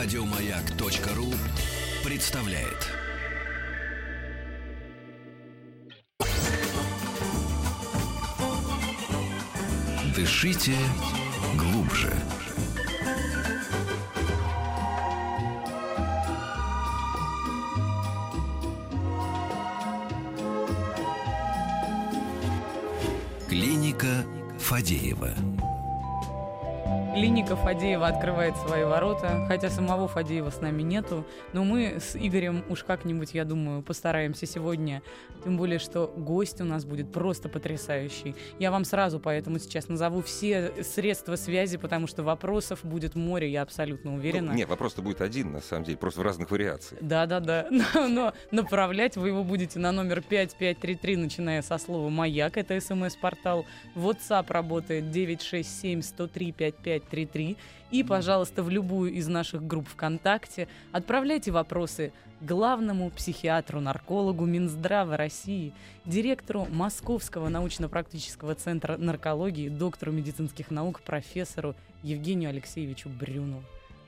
Радиомаяк.ру представляет. Дышите глубже. Клиника Фадеева. Клиника Фадеева открывает свои ворота, хотя самого Фадеева с нами нету, но мы с Игорем уж как-нибудь, я думаю, постараемся сегодня, тем более, что гость у нас будет просто потрясающий. Я вам сразу поэтому сейчас назову все средства связи, потому что вопросов будет море, я абсолютно уверена. Ну, нет, вопрос-то будет один, на самом деле, просто в разных вариациях. Да-да-да, но, но направлять вы его будете на номер 5533, начиная со слова «Маяк», это смс-портал. WhatsApp работает 967 103 55 5533. И, пожалуйста, в любую из наших групп ВКонтакте отправляйте вопросы главному психиатру-наркологу Минздрава России, директору Московского научно-практического центра наркологии, доктору медицинских наук, профессору Евгению Алексеевичу Брюну.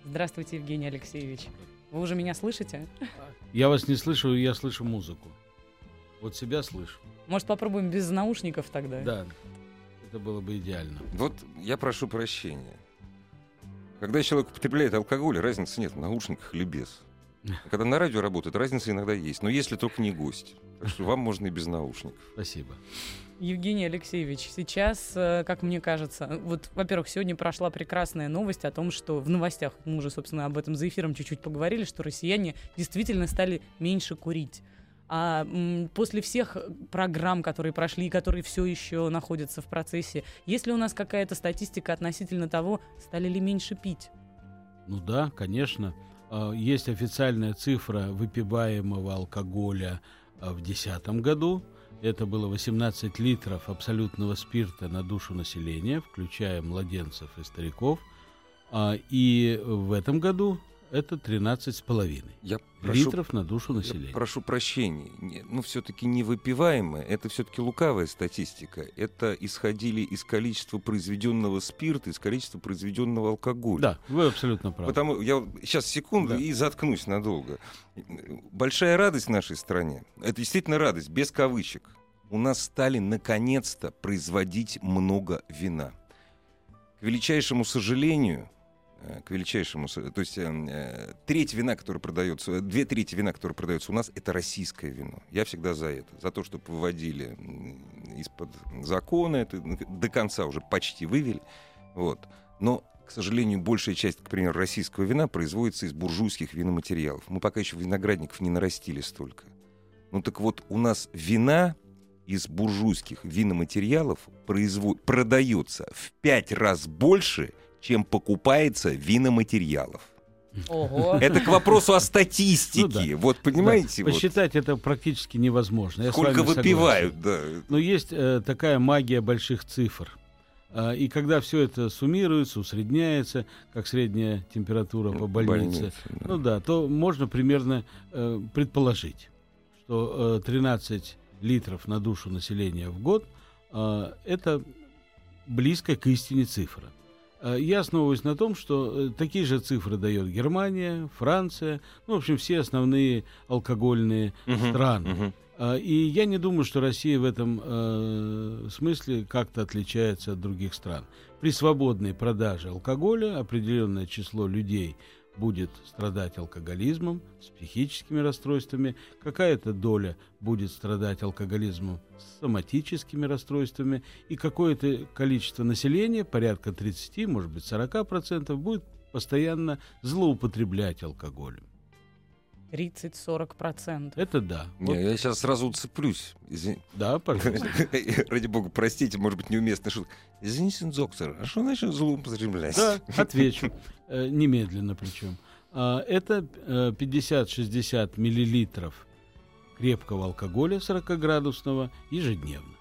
Здравствуйте, Евгений Алексеевич. Вы уже меня слышите? Я вас не слышу, я слышу музыку. Вот себя слышу. Может, попробуем без наушников тогда? Да, это было бы идеально. Вот я прошу прощения. Когда человек употребляет алкоголь, разницы нет, в наушниках или без. А когда на радио работает, разница иногда есть. Но если только не гость. Так что вам можно и без наушников. Спасибо. Евгений Алексеевич, сейчас, э, как мне кажется, вот, во-первых, сегодня прошла прекрасная новость о том, что в новостях, мы уже, собственно, об этом за эфиром чуть-чуть поговорили, что россияне действительно стали меньше курить. А после всех программ, которые прошли и которые все еще находятся в процессе, есть ли у нас какая-то статистика относительно того, стали ли меньше пить? Ну да, конечно. А, есть официальная цифра выпиваемого алкоголя а, в 2010 году. Это было 18 литров абсолютного спирта на душу населения, включая младенцев и стариков. А, и в этом году это 13,5 я литров прошу, на душу населения. Я прошу прощения, ну все-таки не выпиваемое, это все-таки лукавая статистика. Это исходили из количества произведенного спирта, из количества произведенного алкоголя. Да, вы абсолютно правы. Потому я сейчас секунду да. и заткнусь надолго. Большая радость в нашей стране, это действительно радость, без кавычек. У нас стали наконец-то производить много вина. К величайшему сожалению, к величайшему... То есть эм, э, треть вина, которая продается, две трети вина, которая продается у нас, это российское вино. Я всегда за это. За то, чтобы выводили из-под закона, это до конца уже почти вывели. Вот. Но, к сожалению, большая часть, к примеру, российского вина производится из буржуйских виноматериалов. Мы пока еще виноградников не нарастили столько. Ну так вот, у нас вина из буржуйских виноматериалов производ... продается в пять раз больше, чем покупается виноматериалов. Ого. Это к вопросу о статистике. Ну, да. Вот понимаете? Да. Посчитать вот. это практически невозможно. Я Сколько выпивают, да. Но есть э, такая магия больших цифр. А, и когда все это суммируется, усредняется, как средняя температура по больнице, больнице да. ну да, то можно примерно э, предположить, что э, 13 литров на душу населения в год э, это близко к истине цифра. Э, я основываюсь на том, что э, такие же цифры дает Германия, Франция, ну, в общем, все основные алкогольные uh-huh, страны. Uh-huh. И я не думаю, что Россия в этом э, смысле как-то отличается от других стран. При свободной продаже алкоголя определенное число людей будет страдать алкоголизмом, с психическими расстройствами, какая-то доля будет страдать алкоголизмом с соматическими расстройствами, и какое-то количество населения, порядка 30, может быть 40%, будет постоянно злоупотреблять алкоголем. 30-40%. Это да. Не, вот. Я сейчас сразу уцеплюсь. Извин... Да, пожалуйста. Ради бога, простите, может быть, неуместный шутка. Извините, доктор, а что значит злоупотреблять? Да, отвечу. Э, немедленно причем. А, это 50-60 э, миллилитров крепкого алкоголя 40-градусного ежедневно.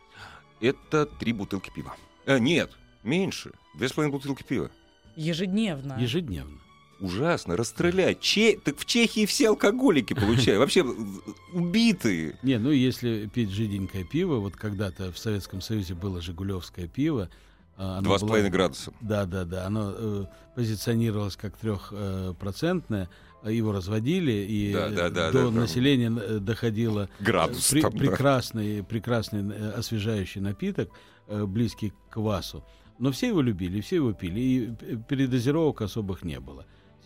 Это три бутылки пива. А, нет, меньше. Две с половиной бутылки пива. Ежедневно. Ежедневно ужасно. Расстрелять. Че... Так в Чехии все алкоголики получают. Вообще убитые. Не, ну если пить жиденькое пиво, вот когда-то в Советском Союзе было жигулевское пиво, Два с половиной градуса. Да, да, да. Оно э, позиционировалось как трехпроцентное. Его разводили, и да, да, да, до да, населения да. доходило Градус при, там, прекрасный, да. прекрасный освежающий напиток, близкий к квасу. Но все его любили, все его пили, и передозировок особых не было.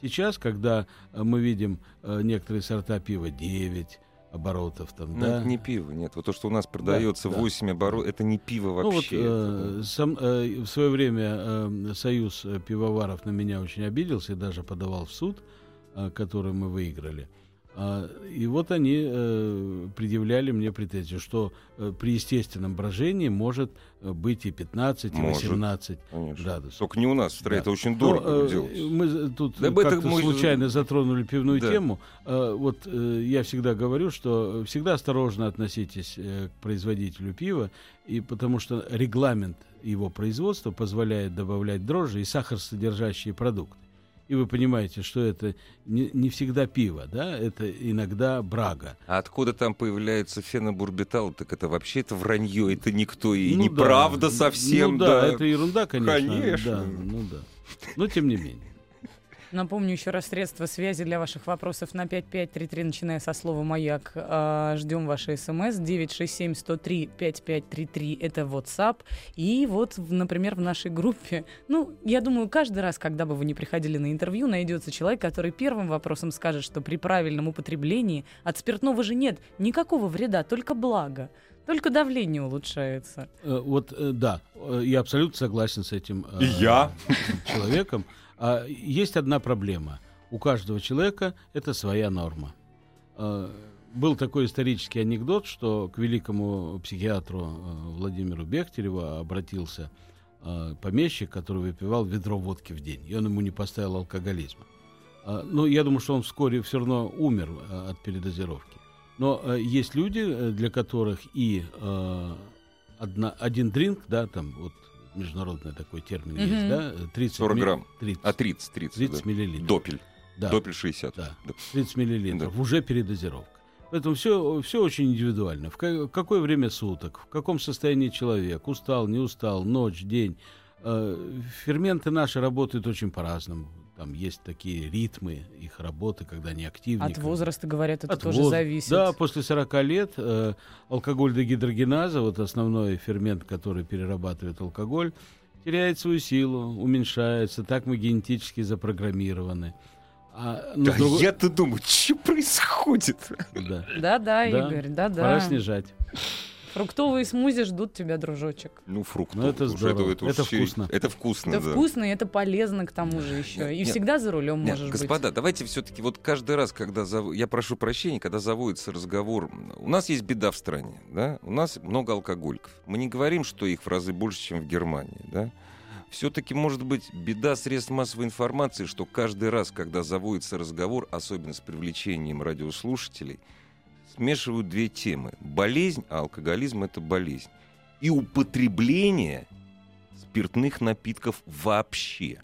Сейчас, когда мы видим некоторые сорта пива 9, оборотов там, ну, да? это не пиво, нет. Вот то, что у нас продается да, 8 да. оборотов, это не пиво вообще. Ну, вот, э, сам, э, в свое время э, Союз пивоваров на меня очень обиделся и даже подавал в суд, э, который мы выиграли. А, и вот они э, предъявляли мне претензию, что э, при естественном брожении может э, быть и 15, и 18 может, градусов. Только не у нас в стране, да. это очень дорого Но, делать. Мы тут да как-то мы... случайно затронули пивную да. тему. Вот я всегда говорю, что всегда осторожно относитесь к производителю пива, и потому что регламент его производства позволяет добавлять дрожжи и сахарсодержащие продукты и вы понимаете, что это не, не всегда пиво, да, это иногда брага. А откуда там появляется фенобурбитал, так это вообще это вранье, это никто и ну, неправда да. совсем. Ну да, да, это ерунда, конечно. Конечно. Да, ну да. Но тем не менее. Напомню еще раз средства связи для ваших вопросов на 5533, начиная со слова «Маяк». А, ждем ваши смс. 967-103-5533 — это WhatsApp. И вот, например, в нашей группе, ну, я думаю, каждый раз, когда бы вы не приходили на интервью, найдется человек, который первым вопросом скажет, что при правильном употреблении от спиртного же нет никакого вреда, только благо. Только давление улучшается. Э, вот, э, да, э, я абсолютно согласен с этим я? человеком. А есть одна проблема. У каждого человека это своя норма. А, был такой исторический анекдот, что к великому психиатру а, Владимиру Бехтереву обратился а, помещик, который выпивал ведро водки в день, и он ему не поставил алкоголизма. Ну, я думаю, что он вскоре все равно умер от передозировки. Но есть люди, э, для которых и один дринк, да, там вот международный такой термин mm-hmm. есть, да? 30 40 грамм. 30, а 30, 30, 30 да. миллилитров. Допель. Да. Допель 60. Да. 30 миллилитров. Да. Уже передозировка. Поэтому все, все очень индивидуально. В какое время суток, в каком состоянии человек, устал, не устал, ночь, день. Э, ферменты наши работают очень по-разному. Там есть такие ритмы их работы, когда они активнее. От возраста, говорят, это От тоже воз... зависит. Да, после 40 лет э, алкоголь дегидрогеназа, вот основной фермент, который перерабатывает алкоголь, теряет свою силу, уменьшается. Так мы генетически запрограммированы. А, да друг... я-то думаю, что происходит? Да. Да-да, Игорь, да-да. Пора снижать. Фруктовые смузи ждут тебя, дружочек. Ну, фруктовые. Ну, это здорово. Это, это, это вкусно. Это вкусно, Это да. вкусно, и это полезно к тому же еще. И нет, всегда за рулем нет, можешь господа, быть. Господа, давайте все-таки вот каждый раз, когда зав... я прошу прощения, когда заводится разговор, у нас есть беда в стране, да, у нас много алкоголиков. Мы не говорим, что их в разы больше, чем в Германии, да. Все-таки может быть беда средств массовой информации, что каждый раз, когда заводится разговор, особенно с привлечением радиослушателей, смешивают две темы. Болезнь, а алкоголизм — это болезнь. И употребление спиртных напитков вообще.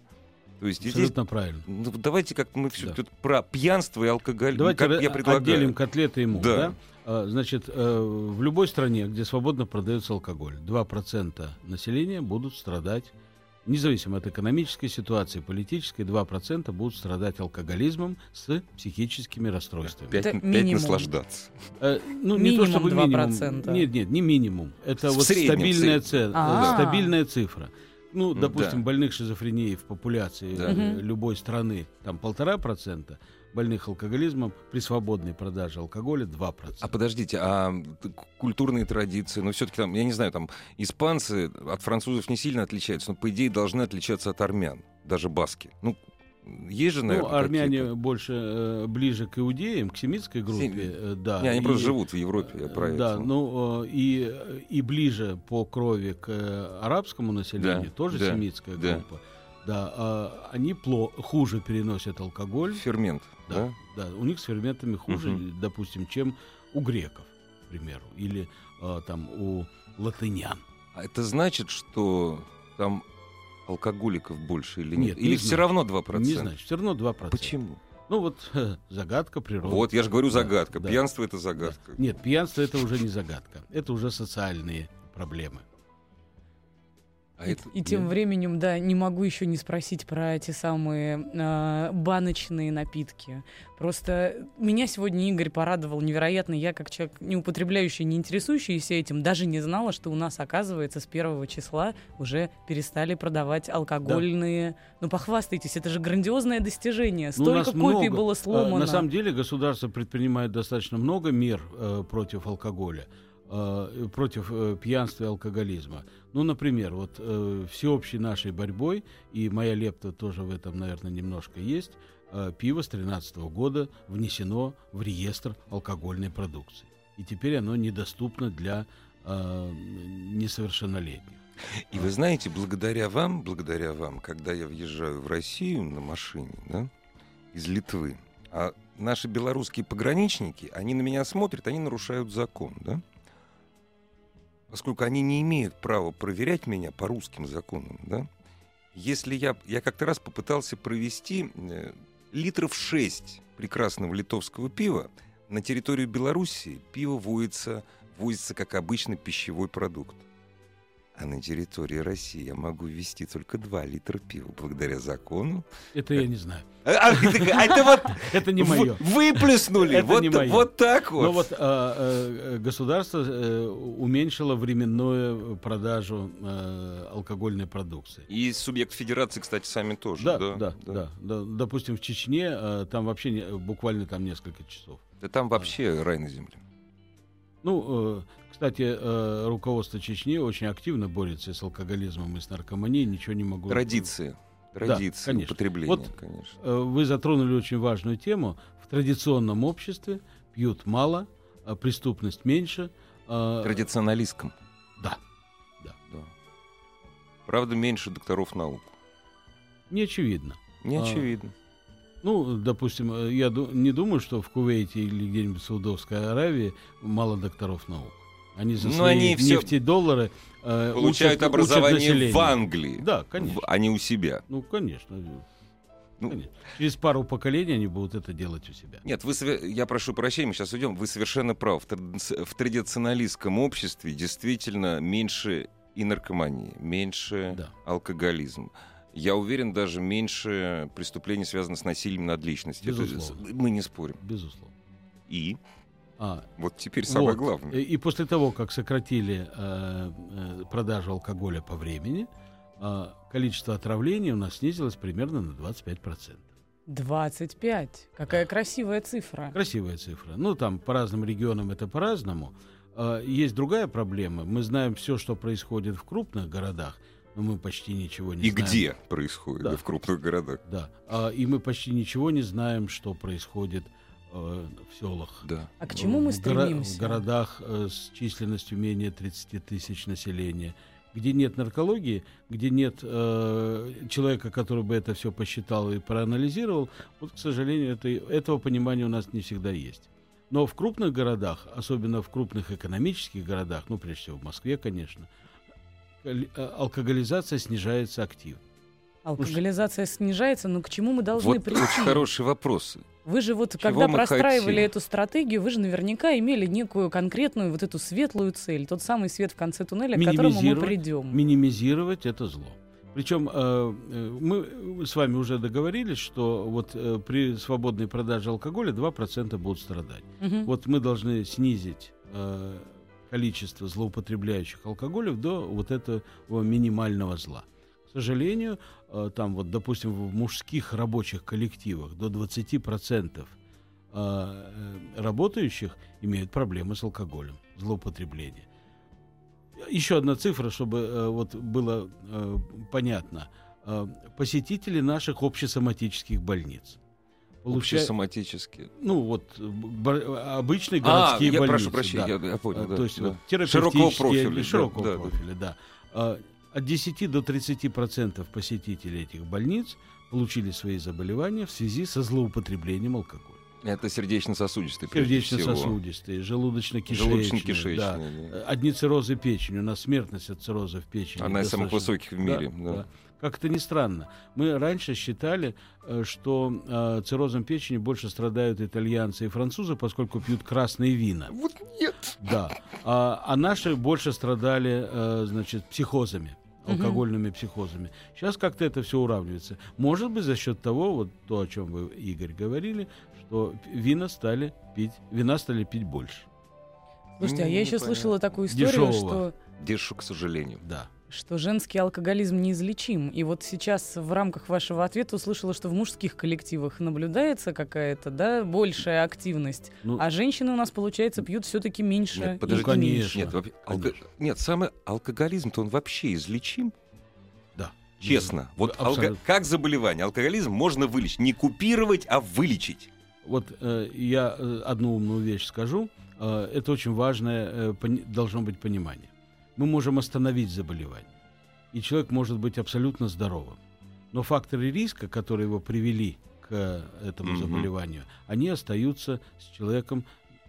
То есть Абсолютно здесь, правильно. Ну, давайте как мы все да. про пьянство и алкоголь. Давайте как я предлагаю. отделим котлеты ему. Да. Да? А, значит, э, в любой стране, где свободно продается алкоголь, 2% населения будут страдать независимо от экономической ситуации, политической, 2% будут страдать алкоголизмом с психическими расстройствами. Пять, это пять наслаждаться. Э, ну, минимум не то чтобы 2%. минимум. Нет, нет, не минимум. Это в вот среднем, стабильная, цена, а. стабильная цифра. Ну, допустим, да. больных шизофренией в популяции да. любой страны там полтора процента, больных алкоголизмом при свободной продаже алкоголя 2%. А подождите, а культурные традиции, ну все-таки там, я не знаю, там испанцы от французов не сильно отличаются, но по идее должны отличаться от армян, даже баски. Ну, есть же, наверное, Ну, армяне больше э, ближе к иудеям, к семитской группе, Сем... э, да. Не, они и, просто живут в Европе, я про Да, это. ну, э, и, и ближе по крови к э, арабскому населению, да, тоже да, семитская да. группа. Да, а, они пло- хуже переносят алкоголь. Фермент, да? Да, да у них с ферментами хуже, угу. допустим, чем у греков, к примеру, или а, там у латынян. А это значит, что там алкоголиков больше или нет? нет или не все равно 2%? Не значит, все равно 2%. Почему? Ну вот загадка природы. Вот, я же говорю загадка. Да, пьянство это загадка. Да. Нет, пьянство это уже не загадка. Это уже социальные проблемы. А и, это, и тем да. временем, да, не могу еще не спросить про эти самые э, баночные напитки. Просто меня сегодня Игорь порадовал невероятно. Я, как человек, не употребляющий, не интересующийся этим, даже не знала, что у нас, оказывается, с первого числа уже перестали продавать алкогольные. Да. Ну, похвастайтесь, это же грандиозное достижение. Ну, Столько ну, копий много. было сломано. А, на самом деле государство предпринимает достаточно много мер э, против алкоголя. Э, против э, пьянства и алкоголизма. Ну, например, вот э, всеобщей нашей борьбой, и моя лепта тоже в этом, наверное, немножко есть, пиво с 2013 года внесено в реестр алкогольной продукции. И теперь оно недоступно для несовершеннолетних. И вы знаете, благодаря вам, благодаря вам, когда я въезжаю в Россию на машине, да, из Литвы, а наши белорусские пограничники, они на меня смотрят, они нарушают закон, да? Поскольку они не имеют права проверять меня по русским законам, да, если я, я как-то раз попытался провести э, литров 6 прекрасного литовского пива, на территорию Белоруссии пиво возится, возится как обычный пищевой продукт. А на территории России я могу ввести только 2 литра пива благодаря закону. Это я не знаю. А, а, а это вот... Это не мое. Выплеснули. Это не мое. Вот так вот. Но вот а, государство э, уменьшило временную продажу э, алкогольной продукции. И субъект федерации, кстати, сами тоже. Да, да, да. Допустим, в Чечне э, там вообще буквально там несколько часов. Да там вообще рай на земле. Ну, кстати, э, руководство Чечни очень активно борется с алкоголизмом и с наркоманией. Ничего не могу... Традиции. Традиции да, конечно. употребления, вот, конечно. Э, вы затронули очень важную тему. В традиционном обществе пьют мало, а преступность меньше. А Традиционалистском. Да. да. да. Правда, меньше докторов наук. Не очевидно. Не очевидно. А, ну, допустим, э, я не думаю, что в Кувейте или где-нибудь в Саудовской Аравии мало докторов наук. Они за свои они нефтедоллары э, получают учат, образование учат в Англии. Да, конечно. а не у себя. Ну, конечно. Ну, Конечно. Через пару поколений они будут это делать у себя. Нет, вы, я прошу прощения, мы сейчас уйдем. Вы совершенно правы. В традиционалистском обществе действительно меньше и наркомании, меньше да. алкоголизм. Я уверен, даже меньше преступлений, связанных с насилием над личностью. Безусловно. Это, мы не спорим. Безусловно. И? А, вот теперь самое вот. главное. И, после того, как сократили э, э, продажу алкоголя по времени, э, количество отравлений у нас снизилось примерно на 25%. 25. Какая да. красивая цифра. Красивая цифра. Ну, там по разным регионам это по-разному. Э, есть другая проблема. Мы знаем все, что происходит в крупных городах, но мы почти ничего не и знаем. И где происходит да. в крупных городах. Да. Э, и мы почти ничего не знаем, что происходит Э, в селах. Да. А к чему мы стремимся? В городах э, с численностью менее 30 тысяч населения, где нет наркологии, где нет э, человека, который бы это все посчитал и проанализировал, вот, к сожалению, это, этого понимания у нас не всегда есть. Но в крупных городах, особенно в крупных экономических городах, ну, прежде всего в Москве, конечно, э, алкоголизация снижается активно. Алкоголизация снижается, но к чему мы должны вот прийти? Очень хороший вопрос. Вы же вот, Чего когда простраивали хотим? эту стратегию, вы же наверняка имели некую конкретную вот эту светлую цель, тот самый свет в конце туннеля, к которому мы придем. Минимизировать это зло. Причем э, э, мы с вами уже договорились, что вот э, при свободной продаже алкоголя 2% будут страдать. Угу. Вот мы должны снизить э, количество злоупотребляющих алкоголем до вот этого минимального зла. К сожалению, э, там вот, допустим, в мужских рабочих коллективах до 20% э, э, работающих имеют проблемы с алкоголем, злоупотребление. Еще одна цифра, чтобы вот было понятно. Посетители наших общесоматических больниц. Получа... Общесоматические. Ну, вот обычные городские а, я больницы. прошу прощения, да. я, я понял. Да, То есть да. вот, широкого профиля. Широкого да, профиля, да. да от 10 до 30 процентов посетителей этих больниц получили свои заболевания в связи со злоупотреблением алкоголя. Это сердечно-сосудистые. Сердечно-сосудистые, желудочно-кишечные. желудочно Да. да. Одни циррозы печени. У нас смертность от цирроза в печени. Одна из самых высоких в мире. Да, да. Да. Как это ни странно. Мы раньше считали, э, что э, циррозом печени больше страдают итальянцы и французы, поскольку пьют красные вина. Вот нет. Да. А, а наши больше страдали, э, значит, психозами алкогольными психозами. Сейчас как-то это все уравнивается. Может быть, за счет того, вот то, о чем вы, Игорь, говорили, что вина стали пить, вина стали пить больше. Слушайте, а я еще слышала такую историю, Дешевого. что Держу, к сожалению. Да. что женский алкоголизм неизлечим. И вот сейчас в рамках вашего ответа услышала, что в мужских коллективах наблюдается какая-то, да, большая активность. Ну, А женщины у нас, получается, пьют все-таки меньше. Нет, и подождите. Ну, конечно. Нет, вообще- алко-. Нет, самый алкоголизм-то он вообще излечим. да. Честно. Вот алко- как заболевание, алкоголизм можно вылечить. Не купировать, а вылечить. Вот э, я э, одну умную вещь скажу. Э, это очень важное э, должно быть понимание. Мы можем остановить заболевание, и человек может быть абсолютно здоровым. Но факторы риска, которые его привели к э, этому Мгм. заболеванию, они остаются с человеком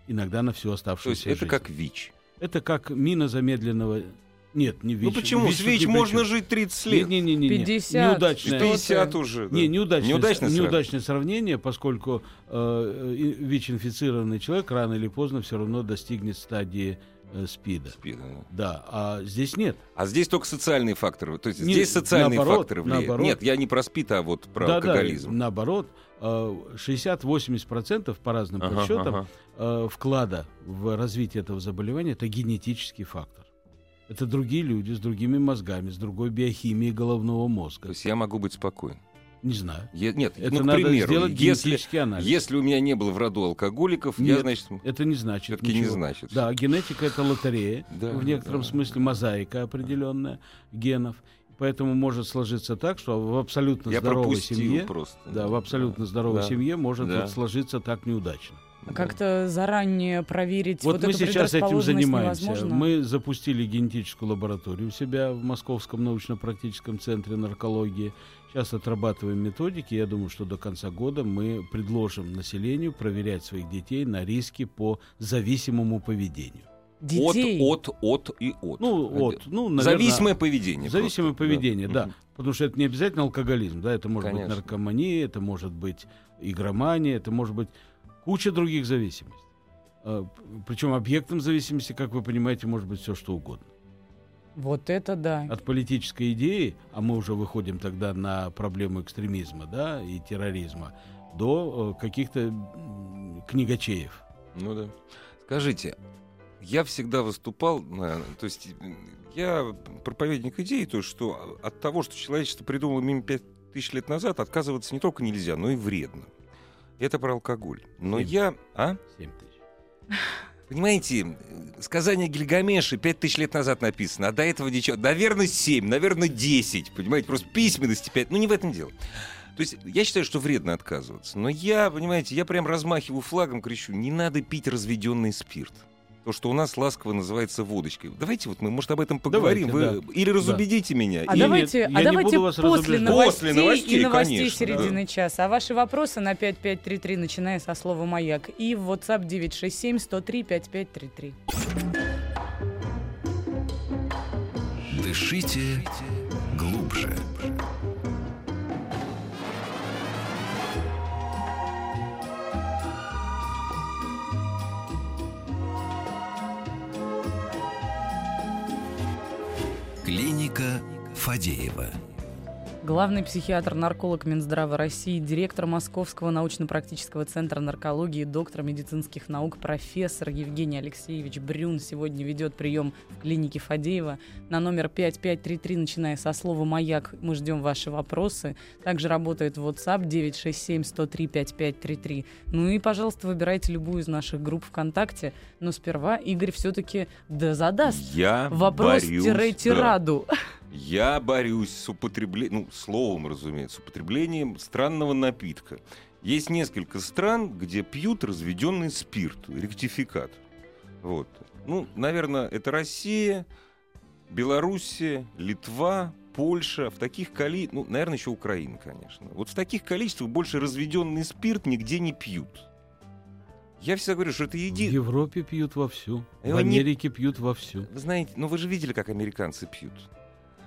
иногда на всю То есть оставшуюся это жизнь. как ВИЧ. Это как мина замедленного... Нет, не ВИЧ. ну почему? ВИЧ С ВИЧ можно жить 30 лет. Не, не, не, не. 50, Неудачное, что 50 уже. да. не, неудачное, Неудачное сравнение. неудачное сравнение, поскольку э, ВИЧ-инфицированный человек рано или поздно все равно достигнет стадии э, СПИДа. СПИД, да. Да, а здесь нет. А здесь только социальные факторы. То есть Не, здесь социальные наоборот, факторы влияют. наоборот. Нет, я не про СПИД, а вот про да, алкоголизм. да, наоборот, э, 60-80% по разным Ага, подсчетам ага. э, вклада в развитие этого заболевания это генетический фактор. Это другие люди с другими мозгами, с другой биохимией головного То мозга. есть я могу быть спокоен. Не знаю. Е- нет, Это ну, к надо примеру, сделать если, анализ. если у меня не было в роду алкоголиков, я, Нет. значит, Это не значит все-таки не значит. Да, генетика это лотерея, Да, в некотором да. смысле мозаика определенная генов. Поэтому может сложиться так, что в абсолютно Я здоровой пропустил семье, просто. да, в абсолютно здоровой Да. семье может Да. вот сложиться так неудачно. Как-то заранее проверить Вот, вот, мы эту сейчас этим занимаемся. невозможно? Мы запустили генетическую лабораторию у себя в Московском научно-практическом центре наркологии. Сейчас отрабатываем методики. Я думаю, что до конца года мы предложим населению проверять своих детей на риски по зависимому поведению. Детей. От, от, от и от. Ну, от, ну, наверное, Зависимое поведение. Зависимое просто, поведение, да. Мгм. Потому что это не обязательно алкоголизм, да, это может Конечно. быть наркомания, это может быть игромания, это может быть куча других зависимостей. Причем объектом зависимости, как вы понимаете, может быть все что угодно. Вот это да. От политической идеи, а мы уже выходим тогда на проблему экстремизма, да, и терроризма, до э, каких-то книгачеев. Ну да. Скажите, я всегда выступал, то есть я проповедник идеи, то, что от того, что человечество придумало мимо пять тысяч лет назад, отказываться не только нельзя, но и вредно. Это про алкоголь. Но Семь. я... А? 7 тысяч. Понимаете, сказание Гильгамеша пять тысяч лет назад написано, а до этого ничего. Наверное, семь, наверное, десять. Понимаете, просто письменности пять. Ну, не в этом дело. То есть я считаю, что вредно отказываться. Но я, понимаете, я прям размахиваю флагом, кричу, не надо пить разведенный спирт. То, что у нас ласково называется водочкой. Давайте вот мы, может, об этом поговорим. Давайте, Вы или разубедите меня. А И давайте, нет, я а не давайте буду вас после, новостей После новостей, и новостей конечно, середины часа. А ваши вопросы на 5533, начиная со слова «Маяк». И в WhatsApp 967 103 5533. Дышите глубже. Клиника Фадеева. Главный психиатр-нарколог Минздрава России, директор Московского научно-практического центра наркологии, доктор медицинских наук, профессор Евгений Алексеевич Брюн сегодня ведет прием в клинике Фадеева на номер 5533, начиная со слова «Маяк». Мы ждем ваши вопросы. Также работает WhatsApp 967-103-5533. Ну и, пожалуйста, выбирайте любую из наших групп ВКонтакте. Но сперва Игорь все-таки да задаст Я борюсь, да. Я борюсь с употреблением, ну, словом, разумеется, с употреблением странного напитка. Есть несколько стран, где пьют разведенный спирт, ректификат. Вот. Ну, наверное, это Россия, Белоруссия, Литва, Польша. В таких коли... Ну, наверное, еще Украина, конечно. Вот в таких количествах больше разведенный спирт нигде не пьют. Я всегда говорю, что это В еди... Европе пьют вовсю, в Его не- Америке пьют вовсю. Вы знаете, ну вы же видели, как американцы пьют.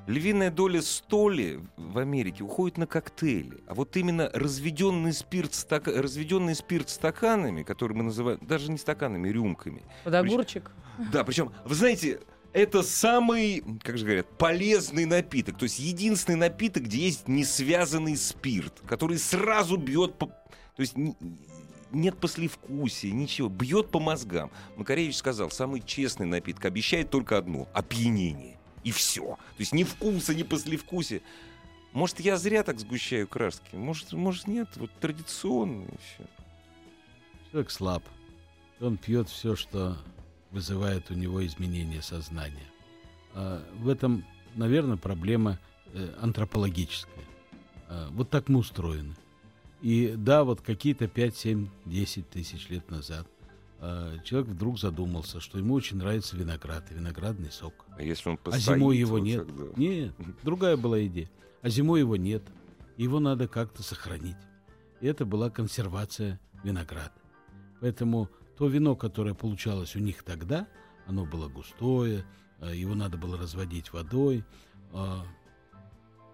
Львиная доля столи в Америке уходит на коктейли. А вот именно разведенный спирт, стака... разведенный спирт стаканами, который мы называем даже не стаканами, рюмками. Под огурчик. Да, причем, вы знаете, это самый, как же говорят, полезный напиток. То есть единственный напиток, где есть несвязанный спирт, который сразу бьет по... То есть нет послевкусия, ничего. Бьет по мозгам. Макаревич сказал, самый честный напиток обещает только одно — опьянение. И все. То есть ни вкуса, ни послевкусия. Может, я зря так сгущаю краски? Может, может нет? Вот традиционно еще. Человек слаб. Он пьет все, что вызывает у него изменение сознания. А в этом, наверное, проблема э, антропологическая. А вот так мы устроены. И да, вот какие-то 5, 7, 10 тысяч лет назад человек вдруг задумался, что ему очень нравится виноград и виноградный сок. А если он А зимой его нет. Тогда... Нет, другая была идея. А зимой его нет. Его надо как-то сохранить. И это была консервация винограда. Поэтому то вино, которое получалось у них тогда, оно было густое, а, его надо было разводить водой.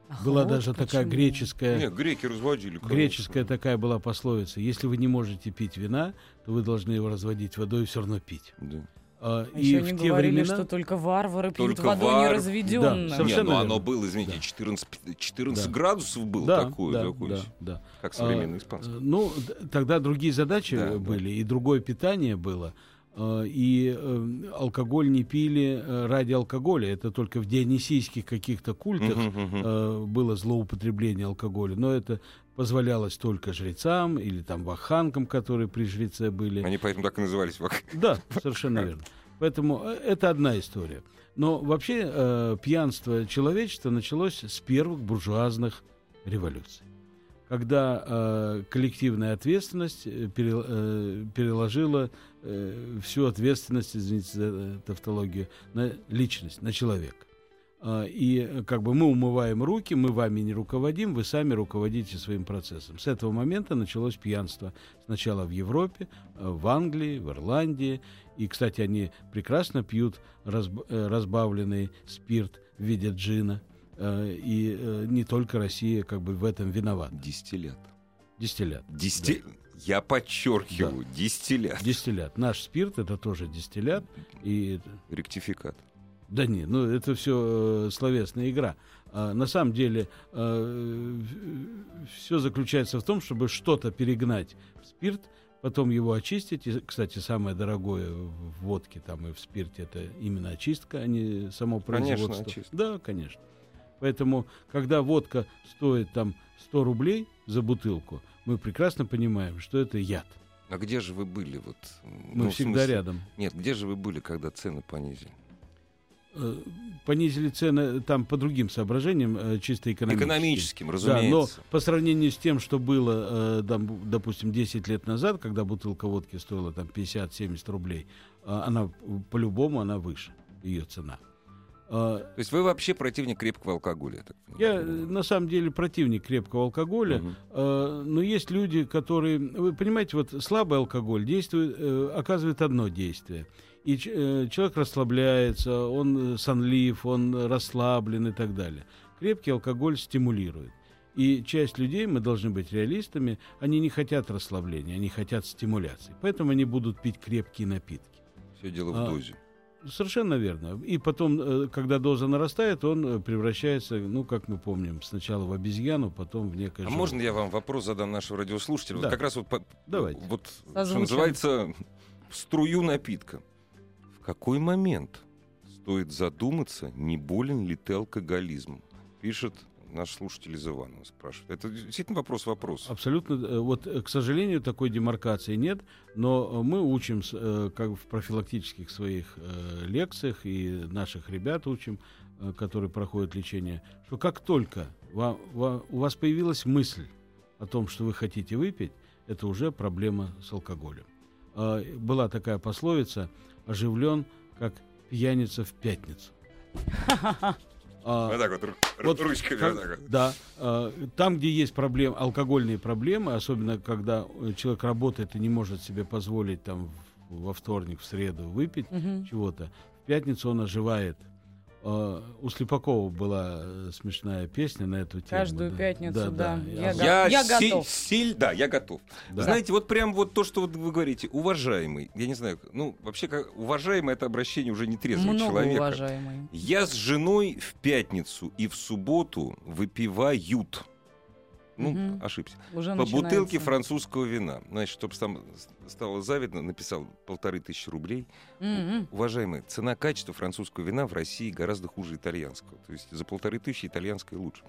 Ах, была вот даже почему? такая греческая... Нет, греки разводили. Конечно. Греческая такая была пословица. Если вы не можете пить вина, то вы должны его разводить водой и все равно пить. Да. А, а и в те говорили, времена... что только варвары пьют только водой вар... неразведенную. Да, совершенно Нет, ну оно было, извините, да. 14, 14 да. градусов было да, такое, да, такое да, да. как современный а, испанский. Ну, тогда другие задачи да, были, да. и другое питание было. А, и э, алкоголь не пили э, ради алкоголя. Это только в дионисийских каких-то культах было злоупотребление алкоголя. Но это позволялось только жрецам или там ваханкам, которые при жреце были. Они поэтому так и назывались ваханками. Да, совершенно верно. Поэтому э, это одна история. Но вообще э, пьянство человечества началось с первых буржуазных революций когда э, коллективная ответственность э, пере, э, переложила э, всю ответственность, извините за тавтологию, на личность, на человека. Э, и как бы мы умываем руки, мы вами не руководим, вы сами руководите своим процессом. С этого момента началось пьянство. Сначала в Европе, э, в Англии, в Ирландии. И, кстати, они прекрасно пьют э, разбавленный спирт в виде джина – Э, и э, не только Россия как бы в этом виновата. Дистиллят. Дистиллят. Дисти... Да. Я подчеркиваю, да. дистиллят. Дистиллят. Наш спирт это тоже дистиллят. И... Ректификат. Да нет, ну это все э, словесная игра. А, на самом деле э, все заключается в том, чтобы что-то перегнать в спирт, потом его очистить. И, кстати, самое дорогое в водке там и в спирте это именно очистка, а не само производство. Конечно, очистка. Да, конечно. Поэтому, когда водка стоит там 100 рублей за бутылку, мы прекрасно понимаем, что это яд. А где же вы были? Вот, мы ну, всегда смысле... рядом. Нет, где же вы были, когда цены понизили? Э, понизили цены там по другим соображениям, э, чисто экономическим. Экономическим, разумеется. Да, но по сравнению с тем, что было, э, допустим, 10 лет назад, когда бутылка водки стоила там 50-70 рублей, она по-любому она выше, ее цена. А, То есть вы вообще противник крепкого алкоголя? Так я на самом деле противник крепкого алкоголя, угу. но есть люди, которые, вы понимаете, вот слабый алкоголь действует, э, оказывает одно действие. И э, человек расслабляется, он сонлив, он расслаблен и так далее. Крепкий алкоголь стимулирует. И часть людей, мы должны быть реалистами, они не хотят расслабления, они хотят стимуляции. Поэтому они будут пить крепкие напитки. Все дело в а, дозе. Совершенно верно. И потом, э, когда доза нарастает, он э, превращается, ну, как мы помним, сначала в обезьяну, потом в некое... А можно я вам вопрос задам нашего радиослушателя? Да. Вот как раз вот, Давайте. вот что называется, струю напитка. В какой момент стоит задуматься, не болен ли ты алкоголизмом? Пишет наш слушатель из Иванова спрашивает. Это действительно вопрос вопрос. Абсолютно. Э, вот, э, к сожалению, такой демаркации нет, но мы учим, э, как в профилактических своих лекциях, и наших ребят учим, которые проходят лечение, что как только у вас появилась мысль о том, что вы хотите выпить, это уже проблема с алкоголем. А, была такая пословица «оживлен, как пьяница в пятницу». А, вот так вот, вот ручками. Как, вот так вот. Да. А, там, где есть проблемы, алкогольные проблемы, особенно когда человек работает и не может себе позволить там во вторник, в среду выпить угу. чего-то, в пятницу он оживает у Слепакова была э, смешная песня на эту тему. Каждую да. пятницу, да. да. Я, Я, я си- готов. силь- да, я готов. Да. Знаете, вот прям вот то, что вот вы говорите, уважаемый, я не знаю, ну, вообще, как, уважаемый это обращение уже не трезвого Много человека. уважаемый. Я с женой в пятницу и в субботу выпивают. Ну, Мгм. ошибся. Уже По начинается. бутылке французского вина. Значит, чтобы там стало завидно, написал полторы тысячи рублей. Мгм. Уважаемые, цена-качество французского вина в России гораздо хуже итальянского. То есть за полторы тысячи итальянское лучше.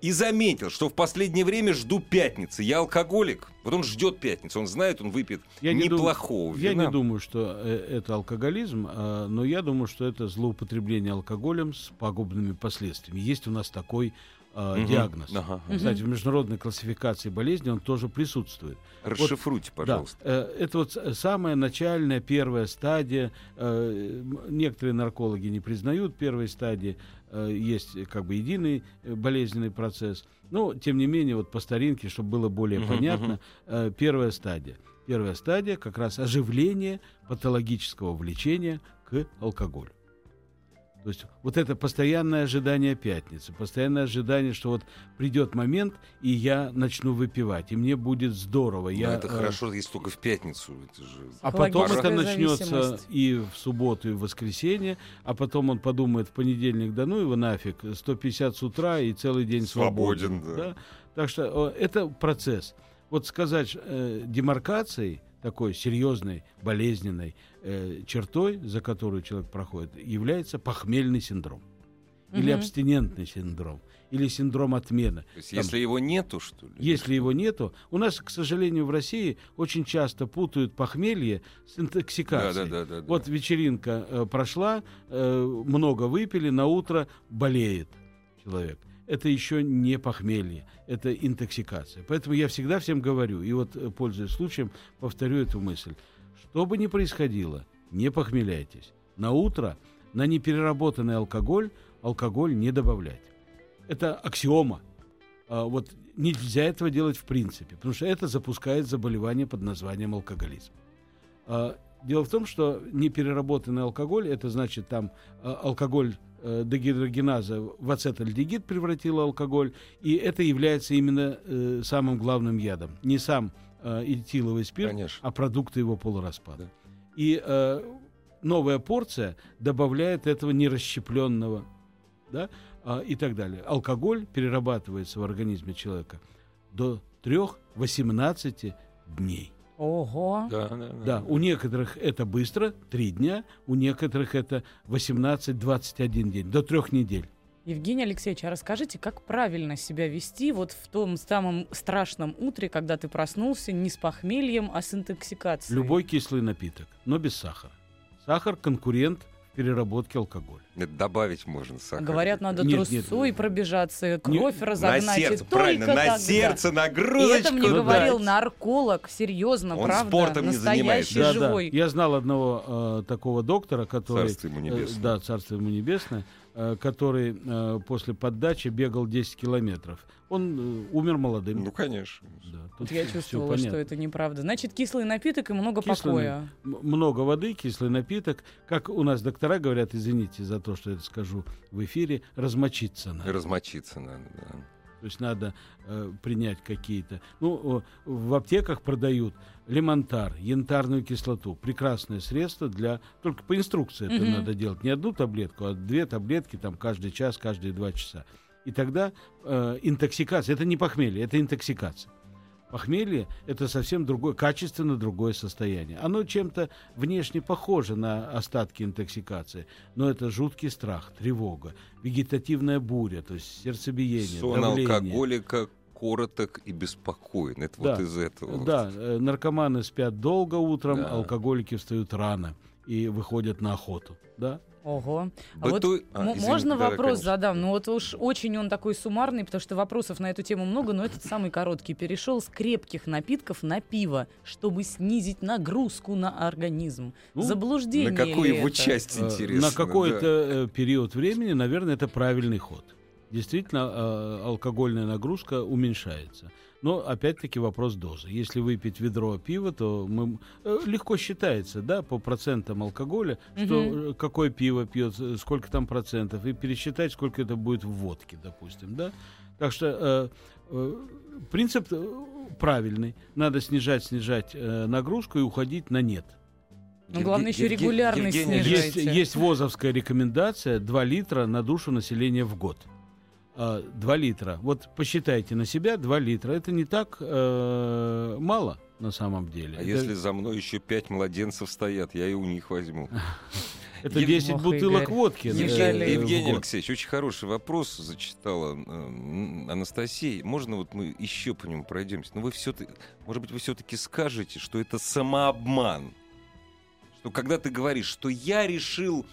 И заметил, что в последнее время жду пятницы. Я алкоголик. Вот он ждет пятницы. Он знает, он выпьет Я не дум- неплохого Я вина. не думаю, что э, это алкоголизм, а, но я думаю, что это злоупотребление алкоголем с пагубными последствиями. Есть у нас такой а, Мгм. диагноз. Ага. Кстати, в международной классификации болезней он тоже присутствует. Расшифруйте, пожалуйста. Да, э, это вот самая начальная первая стадия. Э, Некоторые наркологи не признают первой стадии. Э, Есть э, как бы единый э, болезненный процесс. Но, тем не менее, вот по старинке, чтобы было более Мгм, понятно, э, первая стадия. Первая стадия как раз оживление патологического влечения к алкоголю. То есть вот это постоянное ожидание пятницы, постоянное ожидание, что вот придет момент, и я начну выпивать, и мне будет здорово. Но я, это э, хорошо, если только в пятницу. Это же... а потом это начнется и в субботу, и в воскресенье, а потом он подумает в понедельник, да ну его нафиг, 150 с утра и целый день свободен. Свободен, да. Так что э, это процесс. Вот сказать э, демаркацией, такой серьезной, болезненной э, чертой, за которую человек проходит, является похмельный синдром. Или Мгм. абстинентный синдром, или синдром отмены. То есть, Там- если его нету, что ли? Если его нету, у нас, к сожалению, в России очень часто путают похмелье с Да, интоксикацией. да, да, да, да. Вот вечеринка э, прошла, э, много выпили, на утро болеет человек. Это еще не похмелье, это интоксикация. Поэтому я всегда всем говорю, и вот, э, пользуясь случаем, повторю эту мысль. Что бы ни происходило, не похмеляйтесь. На утро на непереработанный алкоголь алкоголь не добавлять. Это аксиома. А, вот нельзя этого делать в принципе, потому что это запускает заболевание под названием алкоголизм. А, Дело в том, что непереработанный алкоголь, это значит там а, алкоголь э, дегидрогеназа в ацетальдегид превратила алкоголь, и это является именно э, самым главным ядом. Не сам э, этиловый спирт, Конечно. а продукты его полураспада. Да. И э, новая порция добавляет этого нерасщепленного, да, а, и так далее. Алкоголь перерабатывается в организме человека до 3-18 дней. Ого. Да, да, да. Да, у некоторых это быстро, 3 дня, у некоторых это 18-21 день, до трех недель. Евгений Алексеевич, а расскажите, как правильно себя вести вот в том самом страшном утре, когда ты проснулся не с похмельем, а с интоксикацией? Любой кислый напиток, но без сахара. Сахар конкурент в переработке алкоголя. Это добавить можно сахар. Говорят, надо Нет, нет, трусой нет. пробежаться, кровь на разогнать. и сердце, только правильно, на тогда. сердце И нагрузочку. это мне дать. говорил нарколог, серьезно, Он правда, спортом не настоящий занимается. Да, да. живой. Я знал одного э, такого доктора, который... Царство ему э, небесное. да, царство ему небесное, э, который э, после поддачи бегал 10 километров. Он э, умер молодым. Ну, конечно. Да, Вот тут я всё чувствовала, понятно. что это неправда. Значит, кислый напиток и много Кислый покоя. Много воды, кислый напиток. Как у нас доктора говорят, извините за то, что это скажу в эфире, размочиться надо. Размочиться надо, да. То есть надо э, принять какие-то. Ну, о, в аптеках продают лимонтар, янтарную кислоту. Прекрасное средство для. Только по инструкции это Мгм. надо делать. Не одну таблетку, а две таблетки там каждый час, каждые два часа. И тогда э, интоксикация. Это не похмелье, это интоксикация. Похмелье – это совсем другое, качественно другое состояние. Оно чем-то внешне похоже на остатки интоксикации, но это жуткий страх, тревога, вегетативная буря, то есть сердцебиение, Сон давление. алкоголика короток и беспокоен. Это вот Да. из этого. вот. Да, э, наркоманы спят долго утром, Да. алкоголики встают рано и выходят на охоту. Да? Ого. А вот Быту- а, м- извините, можно да-да, вопрос конечно. задам? Ну вот уж очень он такой суммарный, потому что вопросов на эту тему много, но этот самый короткий. Перешел с крепких напитков на пиво, чтобы снизить нагрузку на организм. Ну, Заблуждение На какую его это? часть Э, интересно? на какой-то да. э, период времени, наверное, это правильный ход. действительно э, алкогольная нагрузка уменьшается. Но опять-таки вопрос дозы. Если выпить ведро пива, то мы, э, легко считается, да, по процентам алкоголя, что э, какое пиво пьет, э, сколько там процентов, и пересчитать, сколько это будет в водке, допустим, да. Так что э, э, принцип правильный. Надо снижать, снижать э, нагрузку и уходить на нет. Ну, главное еще Евгений, снижайте. Есть, есть ВОЗовская рекомендация 2 литра на душу населения в год. А, 2 литра. Вот посчитайте на себя 2 литра. Это не так э, мало на самом деле. А это, если за мной еще пять младенцев стоят, я и у них возьму. это Ев- 10 Ох, бутылок Игорь, водки. э, Евгений год. Алексеевич, очень хороший вопрос зачитала э, Анастасия. Можно вот мы еще по нему пройдемся? Но вы все-таки, может быть, вы все-таки скажете, что это самообман. Что когда ты говоришь, что я решил,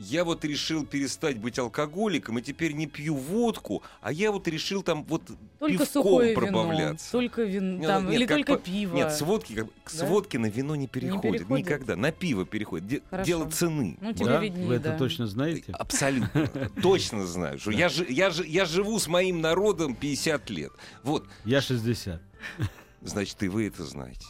я вот решил перестать быть алкоголиком и теперь не пью водку, а я вот решил там вот Только пивком сухое вино, пробавляться. только вин, Нет, там, нет, или только по- пиво. Нет, с водки, как бы, с Да? водки на вино не переходит, переходит? никогда. На пиво переходит. Де-. Дело цены. Ну, тебе Да? виднее, Вы это да. точно знаете? Абсолютно. Точно знаю. Что я, я, я живу с моим народом 50 лет. Вот. Я 60. Значит, и вы это знаете.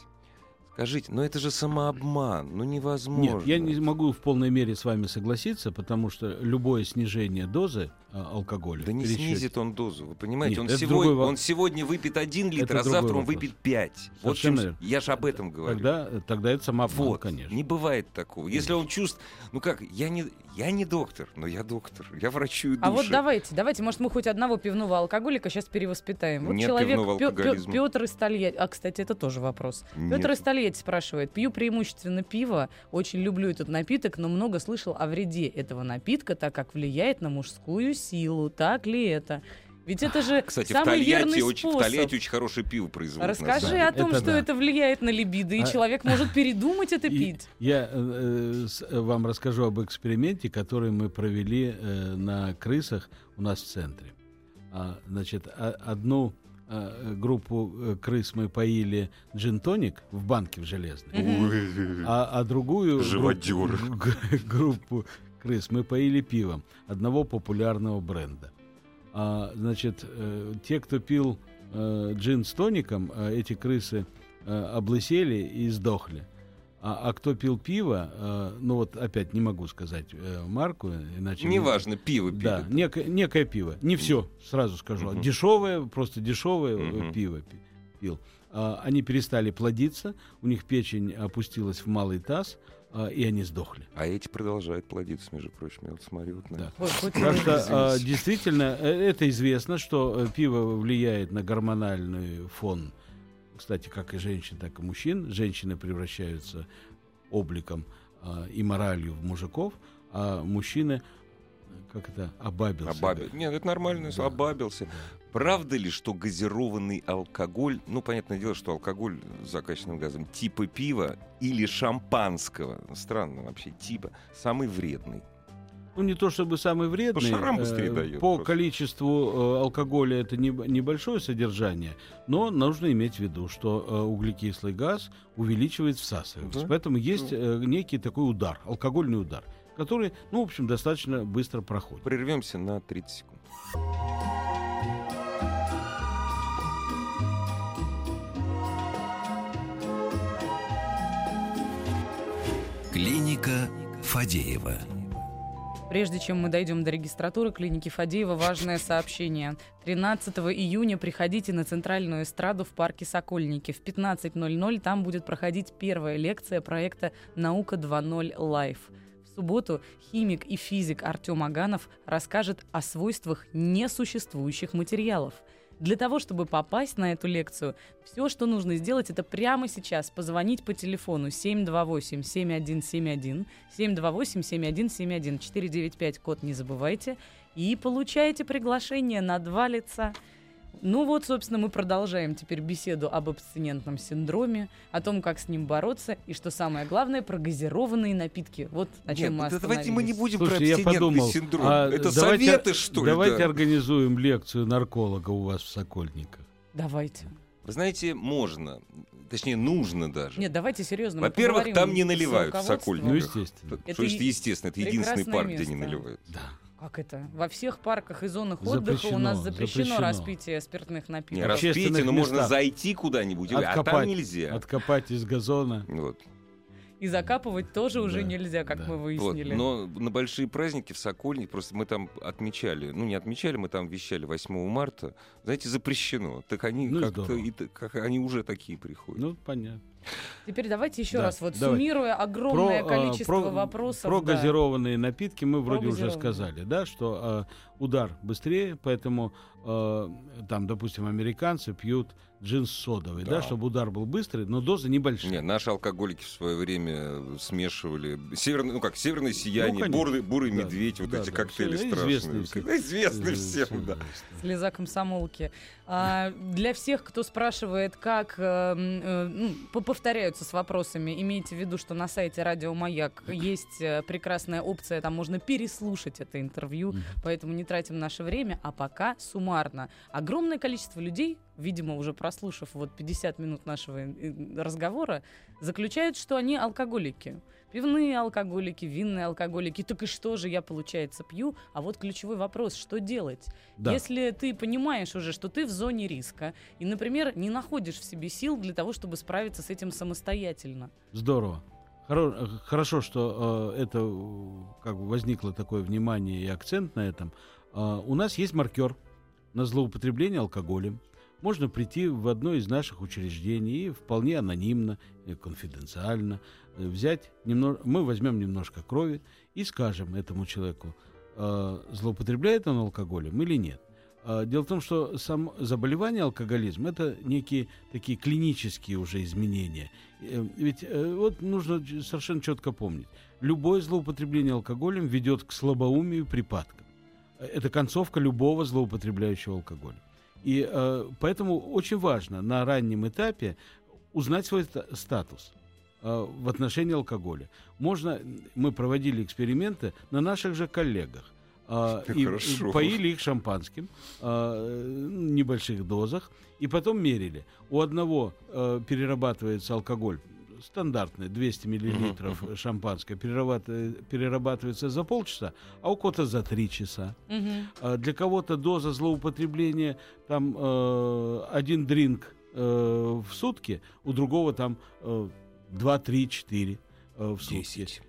Скажите, но это же самообман. Ну невозможно. Нет, я не могу в полной мере с вами согласиться, потому что любое снижение дозы а, алкоголя... Да не в пересчете- снизит он дозу. Вы понимаете, Нет, он, сегодня, другой он сегодня выпьет один литр, Это а завтра он выпьет 5. Вот чем- я же об этом говорю. Тогда, тогда это самообман, Вот, конечно. не бывает такого. Если он чувствует, ну как, я не, я не доктор, но я доктор, я врачую души. А вот давайте, давайте, может, мы хоть одного пивного алкоголика сейчас перевоспитаем. Вот Нет человек пивного алкоголизма. Петр из Тольятти. А, кстати, это тоже вопрос. Нет. Петр из Тольятти спрашивает. Пью преимущественно пиво, очень люблю этот напиток, но много слышал о вреде этого напитка, так как влияет на мужскую силу. Так ли это? Ведь это же Кстати, в самый Тольятти, верный очень, в. Тольятти очень хорошее пиво производят. Расскажи самом о том, Это что да. это влияет на либидо, и А- человек может передумать это И пить. Я э, с- э, вам расскажу об эксперименте, который мы провели э, на крысах у нас в центре. А, значит, а- одну э, группу э, крыс мы поили джин-тоник в банке в железной, а, а другую группу, группу крыс мы поили пивом одного популярного бренда. А, значит, э, те, кто пил э, джин с тоником, э, эти крысы э, облысели и сдохли. А, а кто пил пиво, э, ну вот опять не могу сказать э, марку, иначе... Неважно, пиво пили. Да, некое, некое пиво. Не все, сразу скажу. Мгм. Дешевое, просто дешевое э, Мгм. пиво пи- пил. А, они перестали плодиться, у них печень опустилась в малый таз, а, и они сдохли. А эти продолжают плодиться, между прочим. Я вот смотрю вот на Да. них. Ой, вы- что а, действительно э, это известно, что э, пиво влияет на гормональный фон, кстати, как и женщин, так и мужчин. Женщины превращаются обликом а, и моралью в мужиков, а мужчины э, как это обабился. Обабил. Нет, это нормально, Да. обабился. Правда ли, что газированный алкоголь, ну, понятное дело, что алкоголь с закачанным газом типа пива или шампанского, странно вообще, типа, самый вредный? Ну, не то чтобы самый вредный. шарам быстрее э, дает По просто. количеству э, алкоголя это не- небольшое содержание, но нужно иметь в виду, что э, углекислый газ увеличивает всасываемость. Да. Поэтому есть э, некий такой удар, алкогольный удар, который, ну, в общем, достаточно быстро проходит. Прервемся на 30 секунд. Клиника Фадеева. Прежде чем мы дойдем до регистратуры клиники Фадеева, важное сообщение. 13 июня приходите на центральную эстраду в парке Сокольники. В 15.00 там будет проходить первая лекция проекта «Наука 2.0 Live». В субботу химик и физик Артем Аганов расскажет о свойствах несуществующих материалов. Для того, чтобы попасть на эту лекцию, все, что нужно сделать, это прямо сейчас позвонить по телефону 728-7171, 728-7171, 495, код не забывайте, и получаете приглашение на два лица. Ну вот, собственно, мы продолжаем теперь беседу об абстинентном синдроме, о том, как с ним бороться, и, что самое главное, про газированные напитки. Вот о чем мы Нет, да давайте мы не будем Слушайте, я про абстинентный подумал, синдром. а Это давайте- советы, что ли? Давайте да? организуем лекцию нарколога у вас в Сокольниках. Давайте. Вы знаете, можно, точнее, нужно даже. Нет, давайте серьезно. мы Во-первых, там не наливают в. Сокольниках. Ну, естественно. Что Это есть и- естественно, это единственный парк, где не место. наливают. Да. Как это? Во всех парках и зонах отдыха Запрещено, у нас запрещено, запрещено. распитие спиртных Не, напитков. Общественных распейте, но можно зайти куда-нибудь, а там Откопать. нельзя. Откопать из газона. Вот. И закапывать тоже уже Да, нельзя, как да. мы Вот. выяснили. Но на большие праздники в Сокольник, просто мы там отмечали, ну не отмечали, мы там вещали 8 марта, знаете, запрещено. Так они Ну как-то, и как они уже такие приходят. Ну, понятно. Теперь давайте еще Да, раз, вот давай. суммируя огромное а, количество про- вопросов. Про да. газированные напитки мы вроде уже сказали, да, что а, удар быстрее, поэтому а, там, допустим, американцы пьют джинс содовый, да. Да. чтобы удар был быстрый, но дозы небольшие. Не, наши алкоголики в свое время смешивали северное, ну как северное сияние, конечно. бурый, бурый Да, медведь, вот да, эти да, коктейли всё, страшные. известные все. Да, Известны всем, да. Слеза комсомолки. А, для всех, кто спрашивает, как э, э, ну, по- повторяются с вопросами, имейте в виду, что на сайте Радио Маяк есть э, прекрасная опция, там можно переслушать это интервью, поэтому не тратим наше время, а пока суммарно. Огромное количество людей, видимо, уже прослушав вот 50 минут нашего э, разговора, заключают, что они алкоголики. Пивные алкоголики, винные алкоголики. Так и что же я, получается, пью? А вот ключевой вопрос, что делать? Да. Если ты понимаешь уже, что ты в зоне риска, и, например, не находишь в себе сил для того, чтобы справиться с этим самостоятельно. Здорово. Э, Хорошо, что э, это э, как бы возникло такое внимание и акцент на этом. А, у нас есть маркер на злоупотребление алкоголем. Можно прийти в одно из наших учреждений и вполне анонимно, конфиденциально э, взять немного, мы возьмем немножко крови и скажем этому человеку, э, злоупотребляет он алкоголем или нет. А, Дело в том, что сам заболевание алкоголизм это некие такие клинические уже изменения. Э, Ведь э, вот нужно совершенно четко помнить, любое злоупотребление алкоголем ведет к слабоумию и припадкам. Это концовка любого злоупотребляющего алкоголем. И э, поэтому очень важно на раннем этапе узнать свой ста- статус э, в отношении алкоголя. Можно, мы проводили эксперименты на наших же коллегах. э, и, и поили их шампанским э, небольших дозах, и потом мерили. У одного э, перерабатывается алкоголь стандартный, 200 миллилитров Мгм, шампанское, перерабатывается, перерабатывается за полчаса, а у кого-то за три часа. А Для кого-то доза злоупотребления там э, один дринк э, в сутки, у другого там э, 2, 3, 4 э, в сутки. Десять.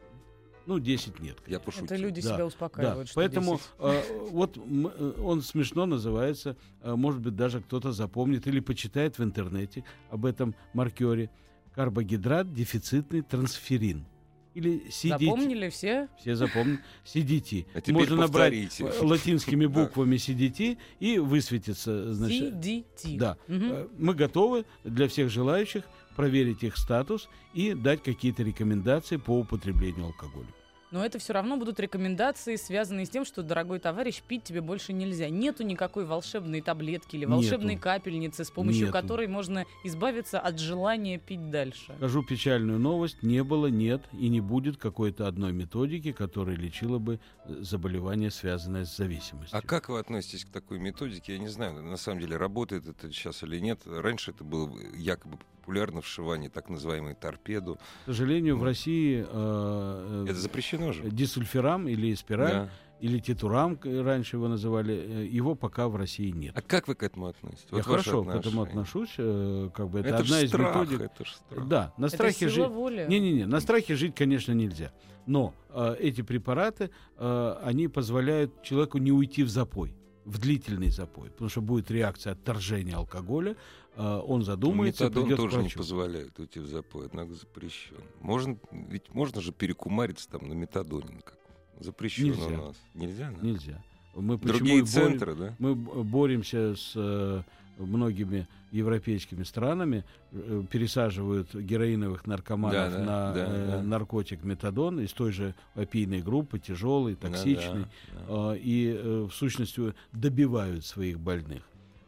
Ну, 10 нет. Я пошутил. Это люди Да, себя Да, успокаивают. что поэтому 10. э, вот м- э, он смешно называется, э, может быть, даже кто-то запомнит или почитает в интернете об этом маркере. Карбогидрат дефицитный трансферин. Или CDT. Запомнили все? Все запомнят. CDT. А теперь Можно набрать повторите. э, латинскими буквами CDT и высветится, значит, CDT. да. Э, Мы готовы для всех желающих проверить их статус и дать какие-то рекомендации по употреблению алкоголя. Но это все равно будут рекомендации, связанные с тем, что, дорогой товарищ, пить тебе больше нельзя. Нету никакой волшебной таблетки или волшебной Нету. капельницы, с помощью Нету. которой можно избавиться от желания пить дальше. Скажу печальную новость. Не было, нет и не будет какой-то одной методики, которая лечила бы э, заболевание, связанное с зависимостью. А как вы относитесь к такой методике? Я не знаю, на самом деле работает это сейчас или нет. Раньше это было якобы популярно вшивание так называемой торпеду. К сожалению, в России э, Это запрещено же. э, дисульфирам или спираль, Да. или титурам, раньше его называли, э, его пока в России нет. А как вы к этому относитесь? Я Вот ваше хорошо к этому отношение. отношусь. э, как бы это, Это, одна из страх, методик. это страх. Да, на страхе это сила жить. воли. Не-не-не, на страхе жить, конечно, нельзя. Но э, эти препараты, э, они позволяют человеку не уйти в запой, в длительный запой, потому что будет реакция отторжения алкоголя, э, он задумается, Метадон придет к тоже не врачу. позволяет уйти в запой, однако запрещен. Можно, ведь можно же перекумариться там на метадоне. Как запрещено Нельзя. у нас. Нельзя, да? Нельзя. Мы Другие и борем- центры, да? Мы боремся с э, многими европейскими странами, э, пересаживают героиновых наркоманов Да, да, на да, э, да. наркотик метадон из той же опийной группы, тяжелый, Да, токсичный, да, да. э, и э, в сущности добивают своих больных.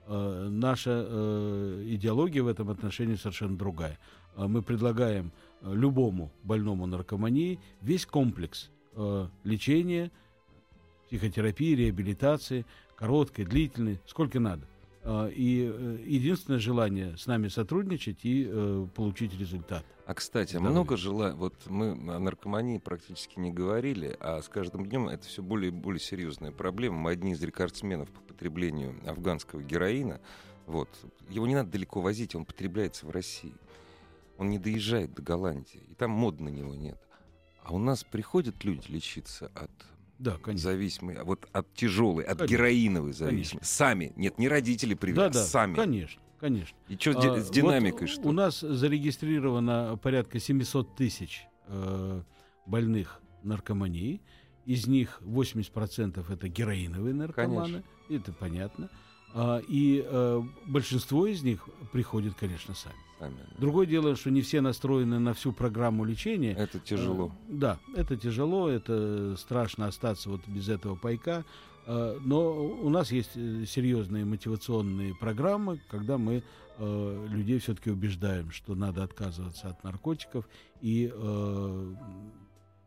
Э, Наша э, идеология в этом отношении совершенно другая. Э, Мы предлагаем э, любому больному наркомании весь комплекс э, лечения, психотерапии, реабилитации, короткой, длительной, сколько надо. А, и э, единственное желание с нами сотрудничать и э, получить результат. А кстати, Здоровье. много желаний. Вот мы о наркомании практически не говорили, а с каждым днем это все более и более серьезная проблема. Мы одни из рекордсменов по потреблению афганского героина. Вот. Его не надо далеко возить, он потребляется в России. Он не доезжает до Голландии, и там мод на него нет. А у нас приходят люди лечиться от да, конечно. зависимые, а вот от тяжелой, от конечно. героиновой зависимости. Конечно. Сами. Нет, не родители привели, да, да, сами. Конечно. Конечно. И что а, с динамикой? Вот что? У нас зарегистрировано порядка 700 тысяч э, больных наркоманией. Из них 80% это героиновые наркоманы. Конечно. Это понятно. А, и а, большинство из них приходит, конечно, сами. Сами да. Другое дело, что не все настроены на всю программу лечения. Это тяжело. А, да, это тяжело, это страшно остаться вот без этого пайка. А, но у нас есть э, серьезные мотивационные программы, когда мы людей все-таки убеждаем, что надо отказываться от наркотиков и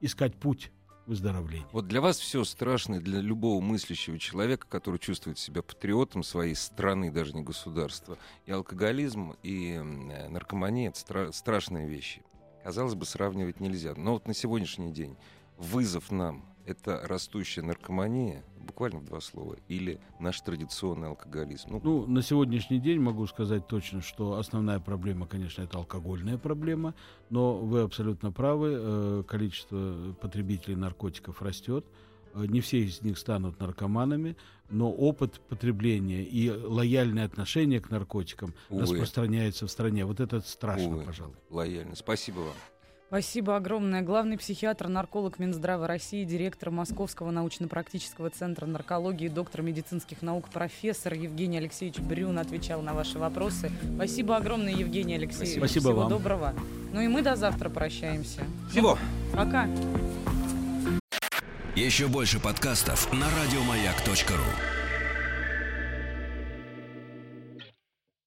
искать путь выздоровления. Вот для вас все страшно, для любого мыслящего человека, который чувствует себя патриотом своей страны, даже не государства. И алкоголизм, и наркомания — это стра- страшные вещи. Казалось бы, сравнивать нельзя. Но вот на сегодняшний день вызов нам — это растущая наркомания — буквально в два слова, или наш традиционный алкоголизм? Ну, ну, на сегодняшний день могу сказать точно, что основная проблема, конечно, это алкогольная проблема, но вы абсолютно правы, э, количество потребителей наркотиков растет, э, не все из них станут наркоманами, но опыт потребления и лояльное отношение к наркотикам Увы. распространяется в стране. Вот это страшно, Увы. пожалуй. Лояльно. Спасибо вам. Спасибо огромное. Главный психиатр, нарколог Минздрава России, директор Московского научно-практического центра наркологии, доктор медицинских наук, профессор Евгений Алексеевич Брюн отвечал на ваши вопросы. Спасибо огромное, Евгений Алексеевич. Спасибо Всего вам. доброго. Ну и мы до завтра прощаемся. Всего. Пока. Еще больше подкастов на радиомаяк.ру